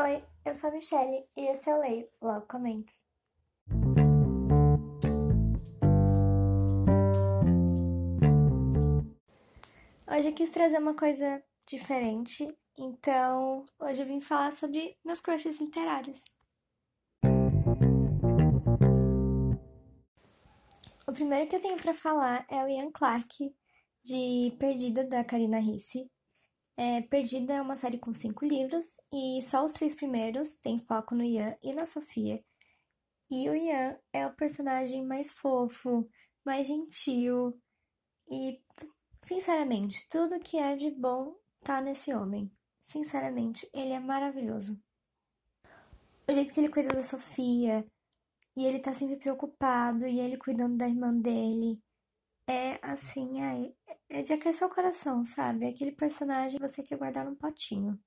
Oi, eu sou a Michelle e esse é o Leio, logo comento. Hoje eu quis trazer uma coisa diferente, então hoje eu vim falar sobre meus crushes literários. O primeiro que eu tenho para falar é o Ian Clarke, de Perdida, da Karina Ricci. É, Perdida é uma série com cinco livros e só os três primeiros têm foco no Ian e na Sofia. E o Ian é o personagem mais fofo, mais gentil e, sinceramente, tudo que é de bom tá nesse homem. Sinceramente, ele é maravilhoso. O jeito que ele cuida da Sofia e ele tá sempre preocupado e ele cuidando da irmã dele é assim, é, é de aquecer o coração, sabe? É aquele personagem que você quer guardar num potinho.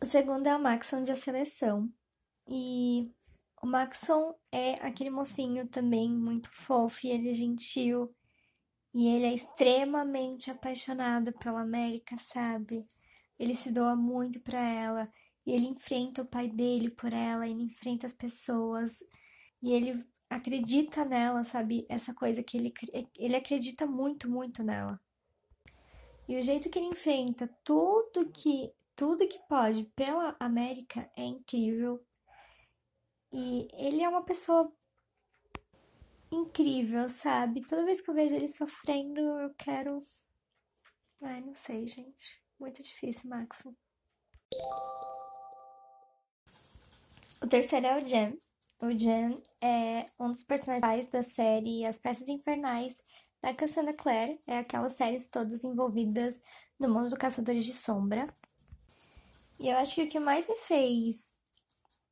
O segundo é o Maxon de A Seleção. E o Maxon é aquele mocinho também muito fofo e ele é gentil. E ele é extremamente apaixonado pela América, sabe? Ele se doa muito para ela. E ele enfrenta o pai dele por ela, ele enfrenta as pessoas. E ele acredita nela, sabe? Essa coisa que ele, ele acredita muito, muito nela. E o jeito que ele enfrenta tudo que tudo que pode pela América é incrível. E ele é uma pessoa incrível, sabe? Toda vez que eu vejo ele sofrendo, eu quero. Ai, não sei, gente. Muito difícil, Maxon. O terceiro é o Jam, o Jan é um dos personagens da série As Peças Infernais da Cassandra Clare, é aquelas séries todas envolvidas no mundo do Caçadores de Sombra. E eu acho que o que mais me fez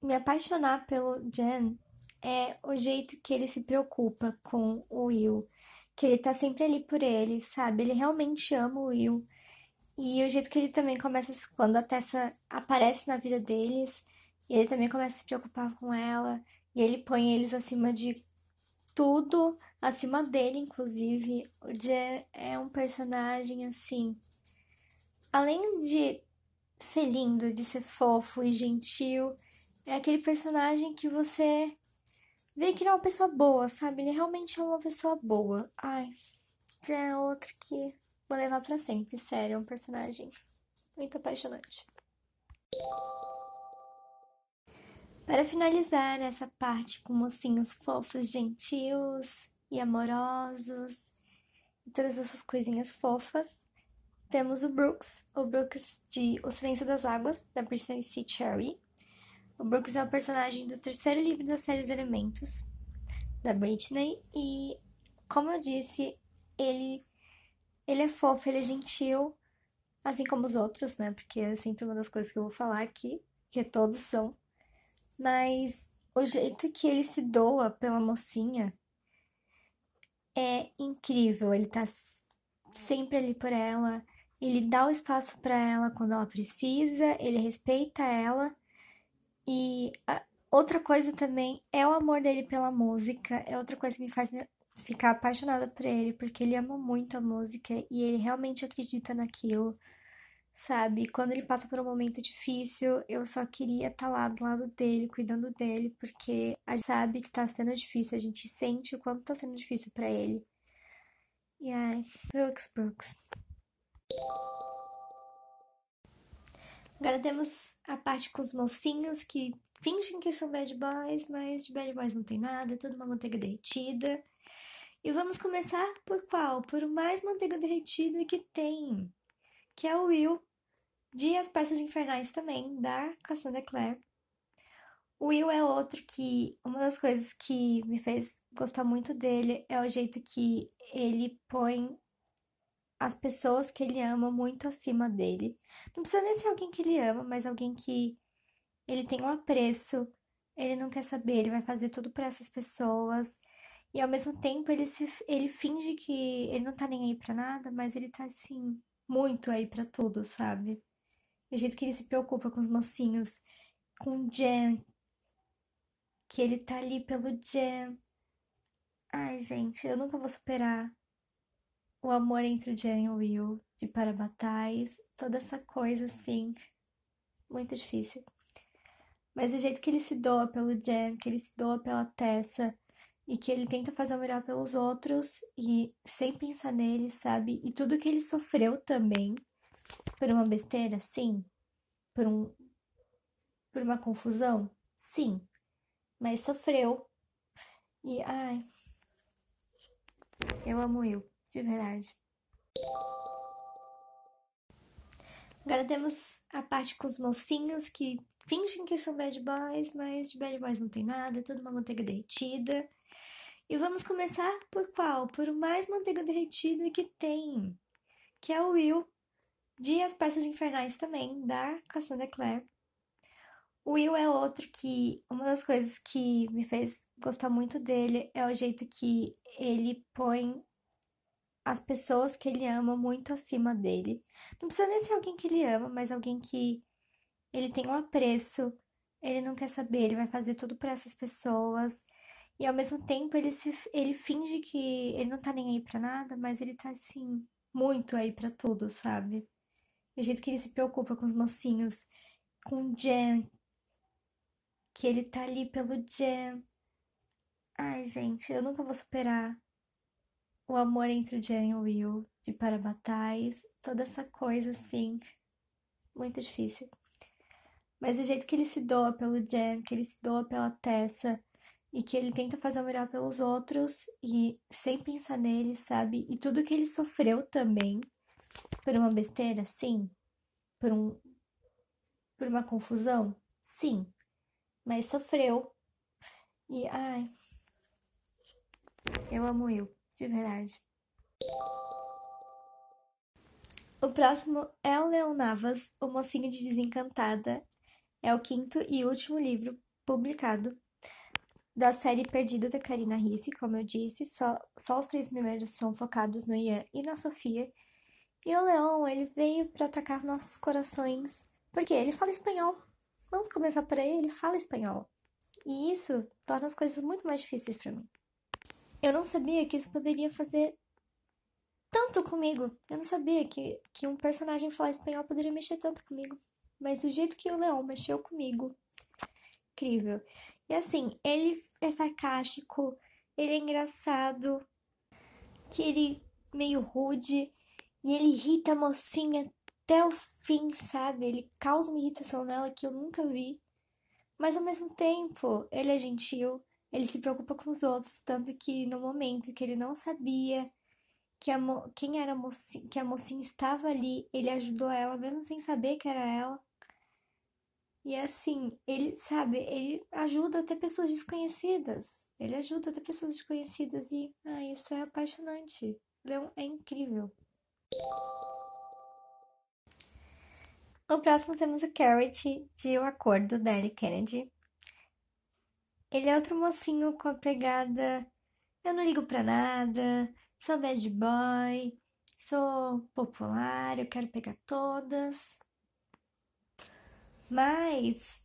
me apaixonar pelo Jan é o jeito que ele se preocupa com o Will, que ele tá sempre ali por ele, sabe? Ele realmente ama o Will. E o jeito que ele também começa, quando a Tessa aparece na vida deles, ele também começa a se preocupar com ela. E ele põe eles acima de tudo, acima dele, inclusive. O Jay é um personagem assim. Além de ser lindo, de ser fofo e gentil, é aquele personagem que você vê que ele é uma pessoa boa, sabe? Ele realmente é uma pessoa boa. Ai, é outro que vou levar para sempre, sério, é um personagem muito apaixonante. Para finalizar essa parte com mocinhos fofos, gentios e amorosos e todas essas coisinhas fofas, temos o Brooks, o Brooks de O Silêncio das Águas, da Britney C. Cherry. O Brooks é o personagem do terceiro livro da série Os Elementos, da Britney, e como eu disse, ele, ele é fofo, ele é gentil, assim como os outros, né? Porque é sempre uma das coisas que eu vou falar aqui, que todos são mas o jeito que ele se doa pela mocinha é incrível. Ele tá sempre ali por ela, ele dá o espaço para ela quando ela precisa, ele respeita ela. E outra coisa também é o amor dele pela música, é outra coisa que me faz ficar apaixonada por ele, porque ele ama muito a música e ele realmente acredita naquilo sabe? Quando ele passa por um momento difícil, eu só queria estar tá lá do lado dele, cuidando dele, porque a gente sabe que tá sendo difícil, a gente sente o quanto tá sendo difícil para ele. E ai, Brooks, Brooks. Agora temos a parte com os mocinhos que fingem que são bad boys, mas de bad boys não tem nada, é tudo uma manteiga derretida. E vamos começar por qual? Por o mais manteiga derretida que tem que é o Will de As Peças Infernais também, da Cassandra Clare. O Will é outro que uma das coisas que me fez gostar muito dele é o jeito que ele põe as pessoas que ele ama muito acima dele. Não precisa nem ser alguém que ele ama, mas alguém que ele tem um apreço, ele não quer saber, ele vai fazer tudo para essas pessoas. E ao mesmo tempo ele se ele finge que ele não tá nem aí para nada, mas ele tá assim muito aí para tudo, sabe? O jeito que ele se preocupa com os mocinhos, com o Jen, que ele tá ali pelo Jen. Ai, gente, eu nunca vou superar o amor entre o Jen e o Will, de Parabatais, toda essa coisa assim, muito difícil. Mas o jeito que ele se doa pelo Jen, que ele se doa pela Tessa, e que ele tenta fazer o melhor pelos outros e sem pensar nele, sabe? E tudo que ele sofreu também por uma besteira, sim. Por um por uma confusão, sim. Mas sofreu. E ai, eu amo Will, de verdade. Agora temos a parte com os mocinhos que fingem que são bad boys, mas de bad boys não tem nada, é tudo uma manteiga derretida. E vamos começar por qual? Por o mais manteiga derretida que tem, que é o Will, de As Peças Infernais também, da Cassandra Clare. O Will é outro que uma das coisas que me fez gostar muito dele é o jeito que ele põe as pessoas que ele ama muito acima dele. Não precisa nem ser alguém que ele ama, mas alguém que ele tem um apreço, ele não quer saber, ele vai fazer tudo para essas pessoas. E ao mesmo tempo ele se ele finge que ele não tá nem aí para nada, mas ele tá assim muito aí para tudo, sabe? O jeito que ele se preocupa com os mocinhos, com o Jen, que ele tá ali pelo Jen. Ai, gente, eu nunca vou superar o amor entre o Jen e o Will, de Parabatais, toda essa coisa assim, muito difícil. Mas o jeito que ele se doa pelo Jen, que ele se doa pela Tessa, e que ele tenta fazer o melhor pelos outros e sem pensar nele, sabe? E tudo que ele sofreu também por uma besteira, sim. Por um por uma confusão, sim. Mas sofreu. E ai, eu amo Will de verdade. O próximo é o Leon Navas, o mocinho de Desencantada. É o quinto e último livro publicado da série Perdida da Karina Risse, como eu disse. Só, só os três primeiros são focados no Ian e na Sofia. E o Leon, ele veio para atacar nossos corações, porque ele fala espanhol. Vamos começar por aí, ele fala espanhol. E isso torna as coisas muito mais difíceis para mim. Eu não sabia que isso poderia fazer tanto comigo. Eu não sabia que, que um personagem falar espanhol poderia mexer tanto comigo. Mas o jeito que o Leão mexeu comigo, incrível. E assim, ele é sarcástico, ele é engraçado, que ele meio rude e ele irrita a mocinha até o fim, sabe? Ele causa uma irritação nela que eu nunca vi. Mas ao mesmo tempo, ele é gentil, ele se preocupa com os outros, tanto que no momento que ele não sabia que a mo quem era a mocinha, que a mocinha estava ali, ele ajudou ela mesmo sem saber que era ela. E assim, ele sabe, ele ajuda até pessoas desconhecidas. Ele ajuda até pessoas desconhecidas e ah, isso é apaixonante. Leon é incrível. No próximo temos o Carrot de O Acordo, da Ellie Kennedy. Ele é outro mocinho com a pegada. Eu não ligo pra nada, sou bad boy, sou popular, eu quero pegar todas. Mas,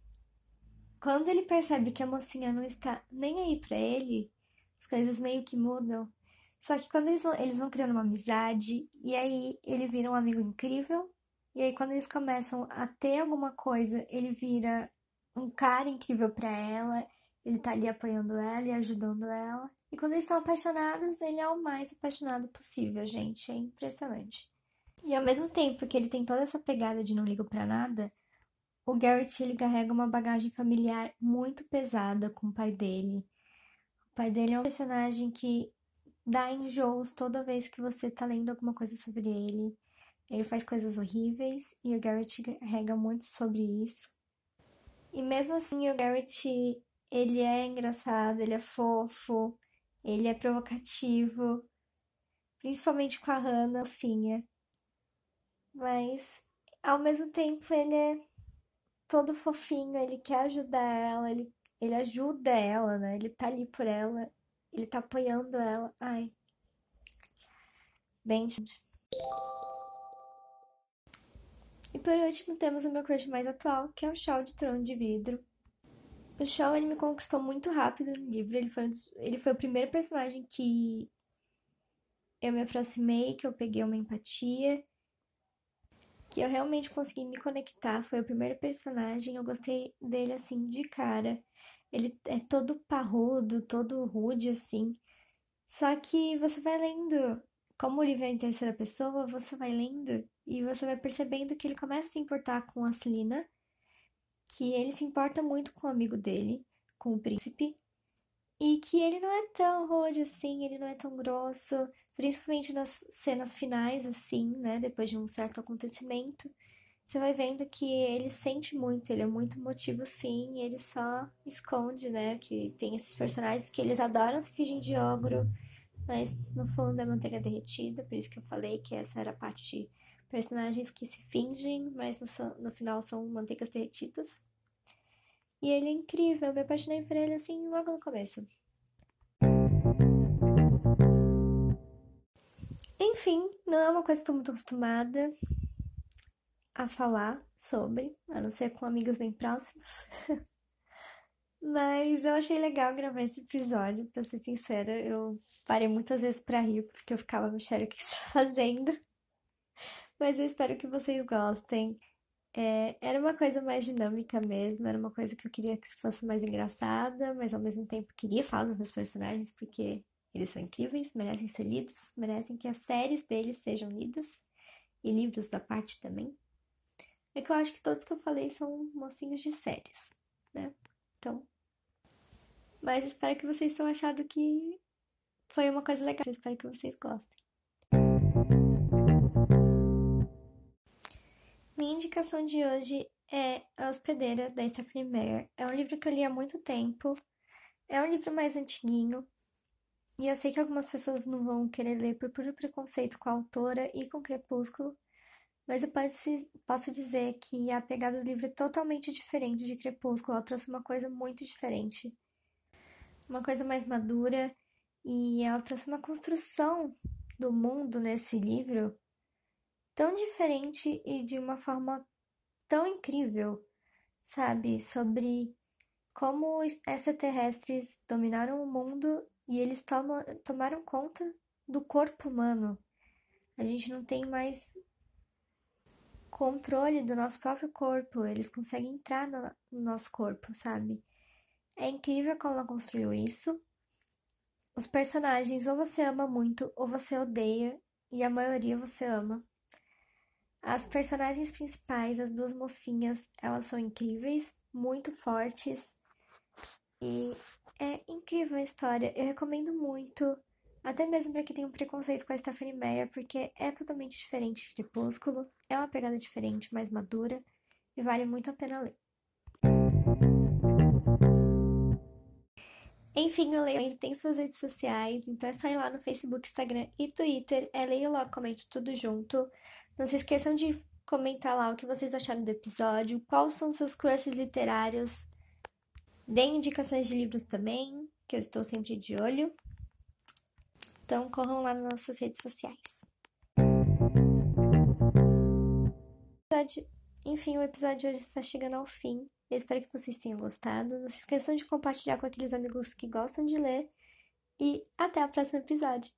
quando ele percebe que a mocinha não está nem aí pra ele, as coisas meio que mudam. Só que quando eles vão, eles vão criando uma amizade, e aí ele vira um amigo incrível, e aí quando eles começam a ter alguma coisa, ele vira um cara incrível para ela, ele tá ali apoiando ela e ajudando ela. E quando eles estão apaixonados, ele é o mais apaixonado possível, gente. É impressionante. E ao mesmo tempo que ele tem toda essa pegada de não ligo para nada, o Garrett ele carrega uma bagagem familiar muito pesada com o pai dele. O pai dele é um personagem que dá enjoos toda vez que você tá lendo alguma coisa sobre ele. Ele faz coisas horríveis e o Garrett carrega muito sobre isso. E mesmo assim, o Garrett ele é engraçado, ele é fofo, ele é provocativo, principalmente com a Hannah, Alcinha. Mas ao mesmo tempo ele é todo fofinho, ele quer ajudar ela, ele, ele ajuda ela, né? Ele tá ali por ela, ele tá apoiando ela. Ai. Bem, gente. E por último temos o meu crush mais atual, que é o Shaw de Trono de Vidro. O Shaw, ele me conquistou muito rápido no livro. Ele foi, ele foi o primeiro personagem que eu me aproximei, que eu peguei uma empatia, que eu realmente consegui me conectar. Foi o primeiro personagem, eu gostei dele assim de cara. Ele é todo parrudo, todo rude assim. Só que você vai lendo, como o livro é em terceira pessoa, você vai lendo e você vai percebendo que ele começa a se importar com a Celina, que ele se importa muito com o amigo dele, com o príncipe, e que ele não é tão rude assim, ele não é tão grosso, principalmente nas cenas finais, assim, né? Depois de um certo acontecimento. Você vai vendo que ele sente muito, ele é muito emotivo sim, ele só esconde, né? Que tem esses personagens que eles adoram se fingir de ogro, mas no fundo é manteiga derretida, por isso que eu falei que essa era a parte personagens que se fingem, mas no, no final são manteigas derretidas. E ele é incrível, eu me apaixonei por ele assim logo no começo. Enfim, não é uma coisa que estou muito acostumada a falar sobre, a não ser com amigos bem próximos. Mas eu achei legal gravar esse episódio, pra ser sincera. Eu parei muitas vezes pra rir, porque eu ficava, Michelle, o que você tá fazendo? Mas eu espero que vocês gostem. É, era uma coisa mais dinâmica mesmo, era uma coisa que eu queria que fosse mais engraçada, mas ao mesmo tempo queria falar dos meus personagens porque eles são incríveis, merecem ser lidos, merecem que as séries deles sejam lidas e livros da parte também. É que eu acho que todos que eu falei são mocinhos de séries, né? Então. Mas espero que vocês tenham achado que foi uma coisa legal. espero que vocês gostem. Minha indicação de hoje é A Hospedeira, da Stephanie Meyer. É um livro que eu li há muito tempo. É um livro mais antiguinho. E eu sei que algumas pessoas não vão querer ler por puro preconceito com a autora e com Crepúsculo. Mas eu posso dizer que a pegada do livro é totalmente diferente de Crepúsculo. Ela trouxe uma coisa muito diferente. Uma coisa mais madura. E ela trouxe uma construção do mundo nesse livro tão diferente e de uma forma tão incrível, sabe? Sobre como extraterrestres dominaram o mundo e eles tomam, tomaram conta do corpo humano. A gente não tem mais controle do nosso próprio corpo, eles conseguem entrar no, no nosso corpo, sabe? É incrível como ela construiu isso. Os personagens ou você ama muito ou você odeia, e a maioria você ama. As personagens principais, as duas mocinhas, elas são incríveis, muito fortes e é incrível a história. Eu recomendo muito, até mesmo para quem tem um preconceito com a Stephanie Meyer, porque é totalmente diferente de Crepúsculo, é uma pegada diferente, mais madura e vale muito a pena ler. Enfim, o Leio tem suas redes sociais, então é só ir lá no Facebook, Instagram e Twitter. É Leio Logo Comente tudo junto. Não se esqueçam de comentar lá o que vocês acharam do episódio, quais são seus crushes literários. Deem indicações de livros também, que eu estou sempre de olho. Então corram lá nas nossas redes sociais. Enfim, o episódio de hoje está chegando ao fim. Eu espero que vocês tenham gostado. Não se esqueçam de compartilhar com aqueles amigos que gostam de ler. E até o próximo episódio.